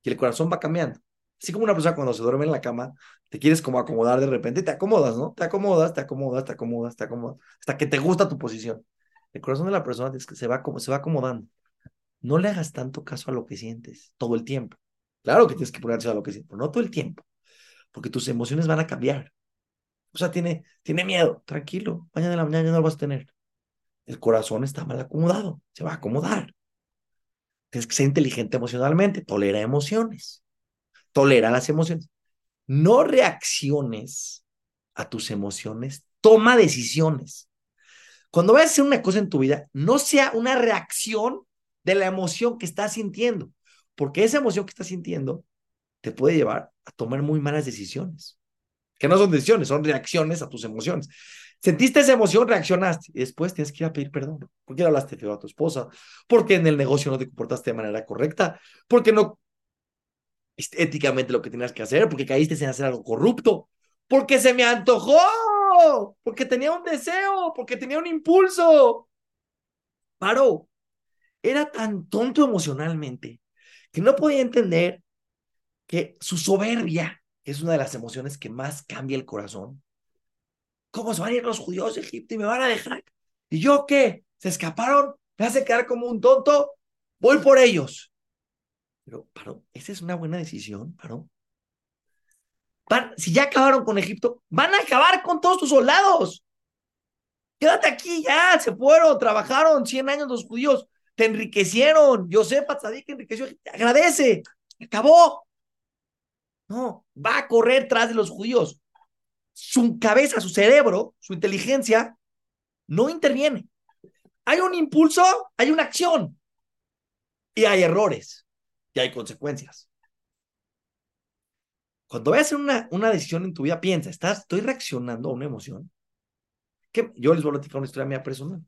Y el corazón va cambiando. Así como una persona cuando se duerme en la cama, te quieres como acomodar de repente, te acomodas, ¿no? Te acomodas, te acomodas, te acomodas, te acomodas, hasta que te gusta tu posición. El corazón de la persona se va, se va acomodando. No le hagas tanto caso a lo que sientes todo el tiempo. Claro que tienes que ponerse a lo que sientes, pero no todo el tiempo, porque tus emociones van a cambiar. O sea, tiene, tiene miedo, tranquilo, mañana de la mañana ya no lo vas a tener. El corazón está mal acomodado, se va a acomodar. Tienes que ser inteligente emocionalmente, tolera emociones tolera las emociones. No reacciones a tus emociones, toma decisiones. Cuando vayas a hacer una cosa en tu vida, no sea una reacción de la emoción que estás sintiendo, porque esa emoción que estás sintiendo te puede llevar a tomar muy malas decisiones, que no son decisiones, son reacciones a tus emociones. Sentiste esa emoción, reaccionaste y después tienes que ir a pedir perdón. ¿Por qué le hablaste feo a tu esposa? Porque en el negocio no te comportaste de manera correcta? Porque no éticamente lo que tenías que hacer, porque caíste en hacer algo corrupto, porque se me antojó, porque tenía un deseo, porque tenía un impulso. Paró. Era tan tonto emocionalmente que no podía entender que su soberbia es una de las emociones que más cambia el corazón. ¿Cómo se van a ir los judíos de Egipto y me van a dejar? ¿Y yo qué? ¿Se escaparon? ¿Me hace quedar como un tonto? Voy por ellos. Pero, Paro, ¿esa es una buena decisión, Paro? si ya acabaron con Egipto, van a acabar con todos tus soldados. Quédate aquí ya, se fueron, trabajaron 100 años los judíos, te enriquecieron. Yosef que enriqueció, agradece, acabó. No, va a correr tras de los judíos. Su cabeza, su cerebro, su inteligencia no interviene. Hay un impulso, hay una acción y hay errores y hay consecuencias. Cuando vayas a hacer una, una decisión en tu vida, piensa, ¿estás, ¿estoy reaccionando a una emoción? Que yo les voy a platicar una historia mía personal.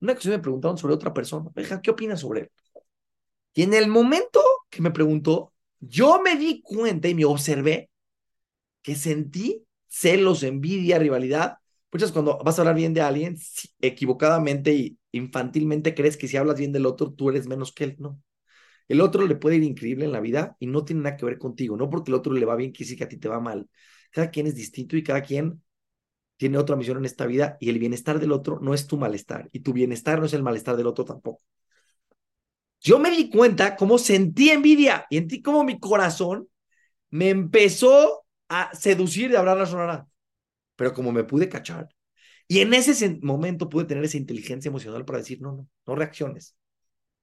Una ocasión me preguntaron sobre otra persona. ¿qué opinas sobre él? Y en el momento que me preguntó, yo me di cuenta y me observé que sentí celos, envidia, rivalidad. Muchas cuando vas a hablar bien de alguien, equivocadamente y infantilmente crees que si hablas bien del otro, tú eres menos que él. No. El otro le puede ir increíble en la vida y no tiene nada que ver contigo, no porque el otro le va bien, quiere decir que a ti te va mal. Cada quien es distinto y cada quien tiene otra misión en esta vida y el bienestar del otro no es tu malestar y tu bienestar no es el malestar del otro tampoco. Yo me di cuenta cómo sentí envidia y sentí cómo mi corazón me empezó a seducir de hablar la sonora, pero como me pude cachar. Y en ese momento pude tener esa inteligencia emocional para decir, no, no, no reacciones,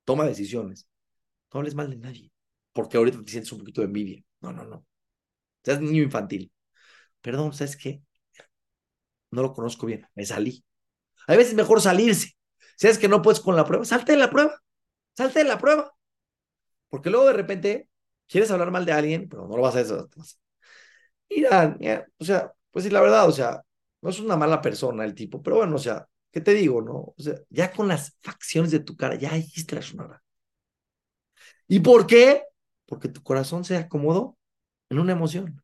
toma decisiones. No hables mal de nadie. porque ahorita te sientes un poquito de envidia. No, no, no. Seas niño infantil. Perdón, ¿sabes qué? No lo conozco bien, me salí. Hay veces mejor salirse. Si es que no puedes con la prueba, salte de la prueba. Salte de la prueba. Porque luego de repente quieres hablar mal de alguien, pero no lo vas a hacer. Mira, o sea, pues sí, la verdad, o sea, no es una mala persona el tipo, pero bueno, o sea, ¿qué te digo, no? O sea, ya con las facciones de tu cara, ya dijiste la sonora. ¿Y por qué? Porque tu corazón se acomodó en una emoción.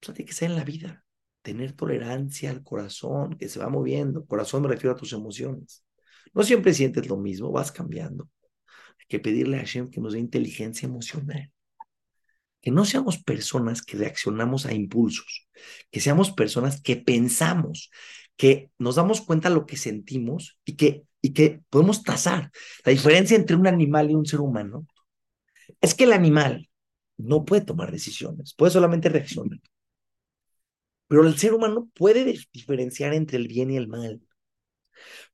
Eso tiene que ser en la vida. Tener tolerancia al corazón que se va moviendo. Corazón me refiero a tus emociones. No siempre sientes lo mismo, vas cambiando. Hay que pedirle a Hashem que nos dé inteligencia emocional. Que no seamos personas que reaccionamos a impulsos, que seamos personas que pensamos, que nos damos cuenta de lo que sentimos y que, y que podemos tasar. La diferencia entre un animal y un ser humano es que el animal no puede tomar decisiones, puede solamente reaccionar. Pero el ser humano puede diferenciar entre el bien y el mal.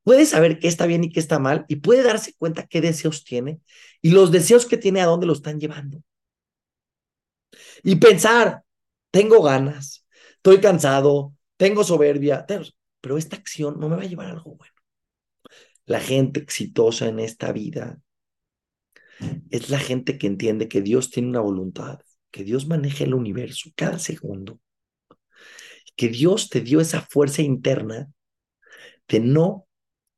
Puede saber qué está bien y qué está mal y puede darse cuenta qué deseos tiene y los deseos que tiene a dónde lo están llevando. Y pensar, tengo ganas, estoy cansado, tengo soberbia, pero esta acción no me va a llevar a algo bueno. La gente exitosa en esta vida es la gente que entiende que Dios tiene una voluntad, que Dios maneja el universo cada segundo, que Dios te dio esa fuerza interna de no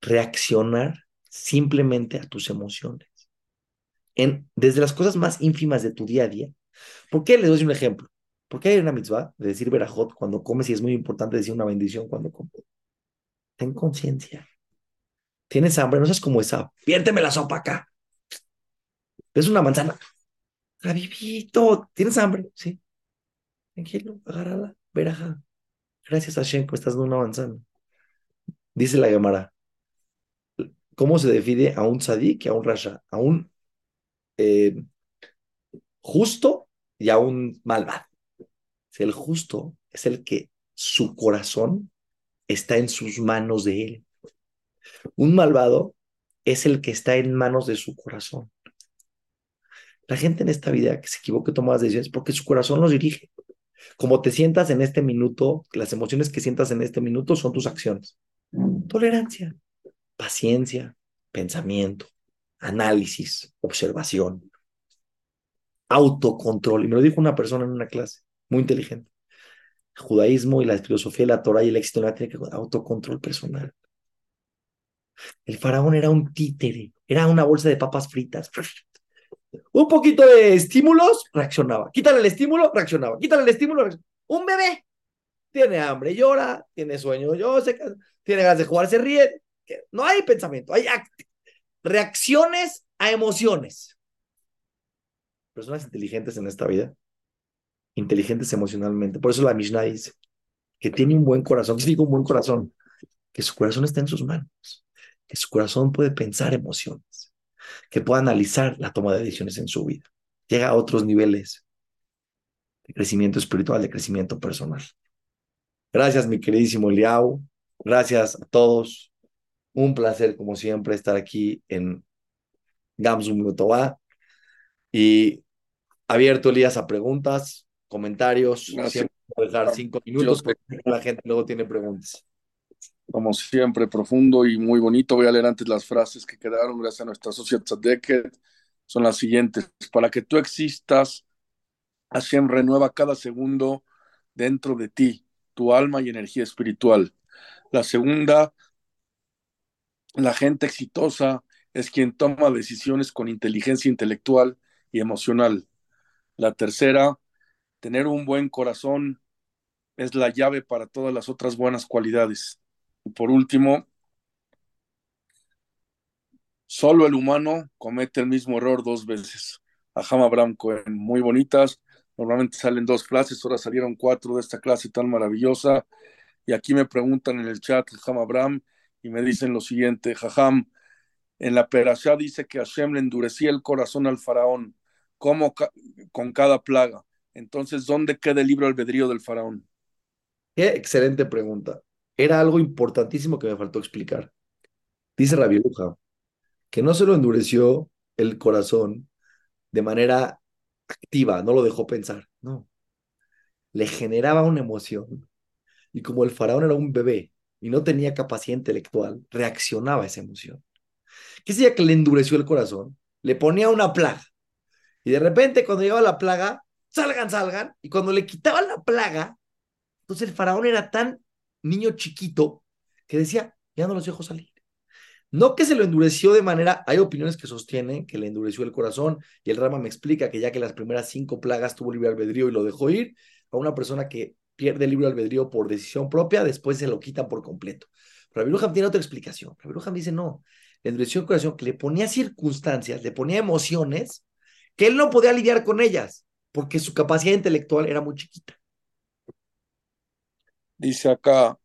reaccionar simplemente a tus emociones. Desde las cosas más ínfimas de tu día a día. ¿Por qué? Les doy un ejemplo. ¿Por qué hay una mitzvah de decir verajot cuando comes y es muy importante decir una bendición cuando comes? Ten conciencia. Tienes hambre, no seas como esa. Piérteme la sopa acá. Es una manzana. Javivito, ¿tienes hambre? Sí. Tranquilo, agárrala, veraja. Gracias a Shen, estás dando una manzana. Dice la Gemara. ¿Cómo se define a un tzadik y a un rasha? A un eh, justo y a un malvado. Si el justo es el que su corazón está en sus manos de él. Un malvado es el que está en manos de su corazón. La gente en esta vida que se equivoca y toma las decisiones porque su corazón los dirige. Como te sientas en este minuto, las emociones que sientas en este minuto son tus acciones. Tolerancia, paciencia, pensamiento, análisis, observación, autocontrol. Y me lo dijo una persona en una clase, muy inteligente. El judaísmo y la filosofía de la Torah y el éxito la tiene que autocontrol personal. El faraón era un títere, era una bolsa de papas fritas. Un poquito de estímulos, reaccionaba. Quítale el estímulo, reaccionaba. Quítale el estímulo, reaccionaba. Un bebé tiene hambre, llora, tiene sueño, yo tiene ganas de jugar, se ríe. No hay pensamiento, hay reacciones a emociones. Personas inteligentes en esta vida, inteligentes emocionalmente. Por eso la Mishnah dice que tiene un buen corazón. ¿Qué digo un buen corazón? Que su corazón está en sus manos, que su corazón puede pensar emociones que pueda analizar la toma de decisiones en su vida. Llega a otros niveles de crecimiento espiritual, de crecimiento personal. Gracias, mi queridísimo Liao. Gracias a todos. Un placer, como siempre, estar aquí en Gamsum Mutoba. Y abierto, Elías, a preguntas, comentarios. Siempre dejar cinco minutos porque la gente luego tiene preguntas como siempre, profundo y muy bonito. Voy a leer antes las frases que quedaron gracias a nuestra sociedad Tzadeket. Son las siguientes. Para que tú existas, Hashem renueva cada segundo dentro de ti, tu alma y energía espiritual. La segunda, la gente exitosa es quien toma decisiones con inteligencia intelectual y emocional. La tercera, tener un buen corazón es la llave para todas las otras buenas cualidades. Por último, solo el humano comete el mismo error dos veces. Ajam Abraham Cohen, muy bonitas. Normalmente salen dos clases, ahora salieron cuatro de esta clase tan maravillosa. Y aquí me preguntan en el chat, Jajam Abraham, y me dicen lo siguiente, Jajam, en la Perashá dice que Hashem le endurecía el corazón al faraón, como con cada plaga. Entonces, ¿dónde queda el libro albedrío del faraón? Qué excelente pregunta era algo importantísimo que me faltó explicar. Dice Rabiuja que no se lo endureció el corazón de manera activa, no lo dejó pensar, no. Le generaba una emoción y como el faraón era un bebé y no tenía capacidad intelectual, reaccionaba a esa emoción. ¿Qué sería que le endureció el corazón? Le ponía una plaga. Y de repente cuando llegaba la plaga, salgan, salgan. Y cuando le quitaban la plaga, entonces el faraón era tan niño chiquito que decía, ya no los dejo salir. No que se lo endureció de manera, hay opiniones que sostienen que le endureció el corazón y el Rama me explica que ya que las primeras cinco plagas tuvo libre albedrío y lo dejó ir, a una persona que pierde el libre albedrío por decisión propia, después se lo quitan por completo. Pero Rabbi tiene otra explicación. Rabbi dice, no, le endureció el corazón, que le ponía circunstancias, le ponía emociones que él no podía lidiar con ellas, porque su capacidad intelectual era muy chiquita. Dice acá,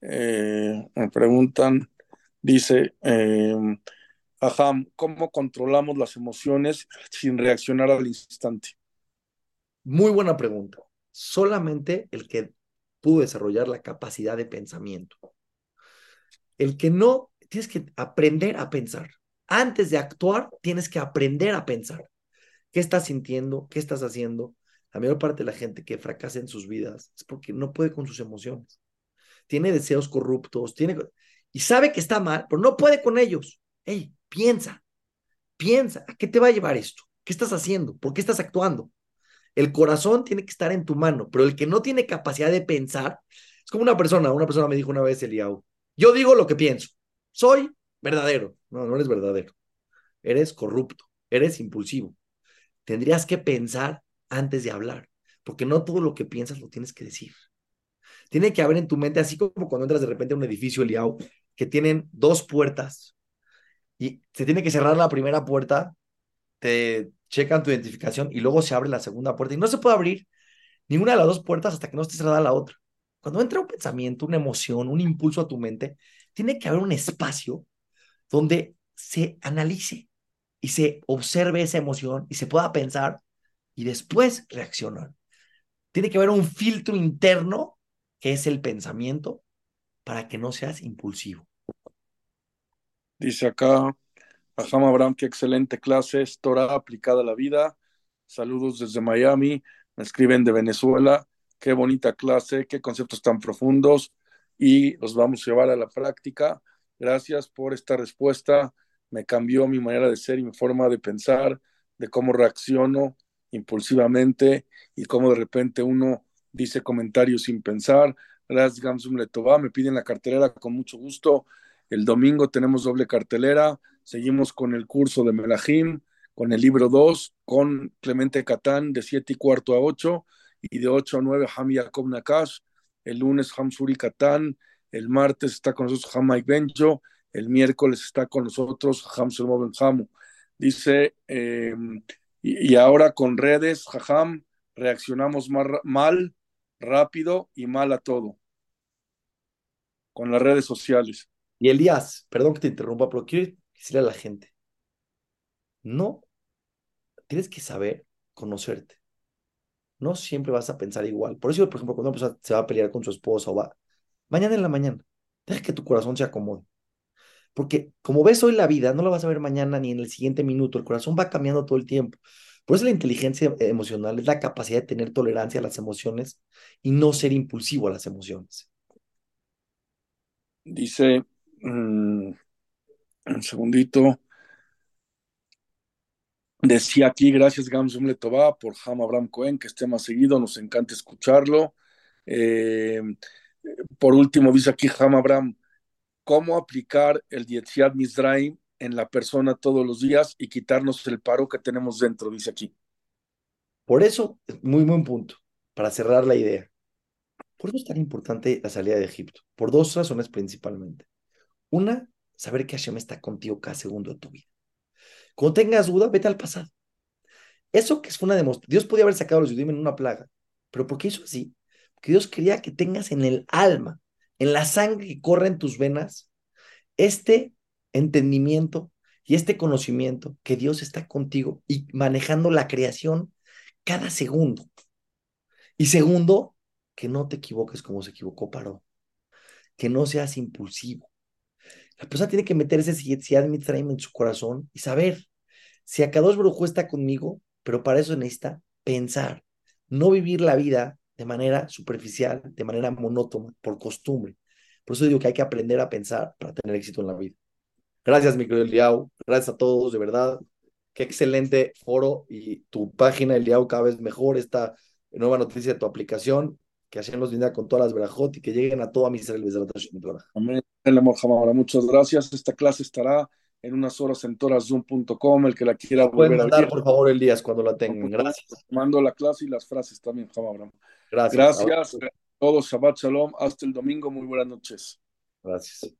eh, me preguntan, dice, eh, ¿cómo controlamos las emociones sin reaccionar al instante? Muy buena pregunta. Solamente el que pudo desarrollar la capacidad de pensamiento. El que no, tienes que aprender a pensar. Antes de actuar, tienes que aprender a pensar. ¿Qué estás sintiendo? ¿Qué estás haciendo? La mayor parte de la gente que fracasa en sus vidas es porque no puede con sus emociones. Tiene deseos corruptos, tiene y sabe que está mal, pero no puede con ellos. Hey, piensa, piensa, ¿a qué te va a llevar esto? ¿Qué estás haciendo? ¿Por qué estás actuando? El corazón tiene que estar en tu mano, pero el que no tiene capacidad de pensar, es como una persona, una persona me dijo una vez, Eliau, yo digo lo que pienso, soy verdadero. No, no eres verdadero, eres corrupto, eres impulsivo. Tendrías que pensar antes de hablar, porque no todo lo que piensas lo tienes que decir. Tiene que haber en tu mente, así como cuando entras de repente a un edificio, Eliau, que tienen dos puertas y se tiene que cerrar la primera puerta, te checan tu identificación y luego se abre la segunda puerta y no se puede abrir ninguna de las dos puertas hasta que no esté cerrada la otra. Cuando entra un pensamiento, una emoción, un impulso a tu mente, tiene que haber un espacio donde se analice y se observe esa emoción y se pueda pensar y después reaccionar. Tiene que haber un filtro interno que es el pensamiento para que no seas impulsivo. Dice acá, Ajam Abraham, qué excelente clase, es Torah aplicada a la vida. Saludos desde Miami, me escriben de Venezuela, qué bonita clase, qué conceptos tan profundos y los vamos a llevar a la práctica. Gracias por esta respuesta, me cambió mi manera de ser y mi forma de pensar, de cómo reacciono impulsivamente y cómo de repente uno dice comentarios sin pensar. Gracias, Gamsum Letová. Me piden la cartelera con mucho gusto. El domingo tenemos doble cartelera. Seguimos con el curso de Melahim, con el libro 2, con Clemente Catán de 7 y cuarto a 8 y de 8 a 9 Ham Yacob Nakash. El lunes Hamsuri Catán. El martes está con nosotros Hamay Benjo. El miércoles está con nosotros Hamsul Hamu. Dice, eh, y, ahora con redes, Jajam, reaccionamos mal rápido y mal a todo, con las redes sociales. Y Elías, perdón que te interrumpa, pero quiero decirle a la gente, no, tienes que saber conocerte. No siempre vas a pensar igual. Por eso, por ejemplo, cuando una persona se va a pelear con su esposa o va, mañana en la mañana, deja que tu corazón se acomode. Porque como ves hoy la vida, no la vas a ver mañana ni en el siguiente minuto. El corazón va cambiando todo el tiempo. Por eso la inteligencia emocional es la capacidad de tener tolerancia a las emociones y no ser impulsivo a las emociones. Dice, mm, un segundito, decía aquí, gracias Gamsum Letová por Ham Abraham Cohen, que esté más seguido, nos encanta escucharlo. Eh, por último, dice aquí Ham Abraham, ¿cómo aplicar el Yetziat Mizraim en la persona todos los días y quitarnos el paro que tenemos dentro, dice aquí. Por eso, muy buen punto, para cerrar la idea. Por eso es tan importante la salida de Egipto, por dos razones principalmente. Una, saber que Hashem está contigo cada segundo de tu vida. Cuando tengas duda, vete al pasado. Eso que es una demostración. Dios podía haber sacado a los judíos en una plaga, pero ¿por qué hizo así? Porque Dios quería que tengas en el alma, en la sangre que corre en tus venas, este entendimiento y este conocimiento que Dios está contigo y manejando la creación cada segundo. Y segundo, que no te equivoques como se equivocó Paró, que no seas impulsivo. La persona tiene que meter ese Mitzrayim en su corazón y saber Si Akadosh Baruj está conmigo, pero para eso necesita pensar, no vivir la vida de manera superficial, de manera monótona, por costumbre. Por eso digo que hay que aprender a pensar para tener éxito en la vida. Gracias, mi querido Eliau. Gracias a todos, de verdad. Qué excelente foro y tu página, Eliau, cada vez mejor. Esta nueva noticia de tu aplicación, que hacen los dinero con todas las verajot y que lleguen a toda mi la Amén. Muchas gracias. Esta clase estará en unas horas en torazoom.com. El que la quiera volver a ver. por favor, Elías, cuando la tengan. Gracias. Mando la clase y las frases también, Gracias. Gracias a todos. Shabbat Shalom. Hasta el domingo. Muy buenas noches. Gracias.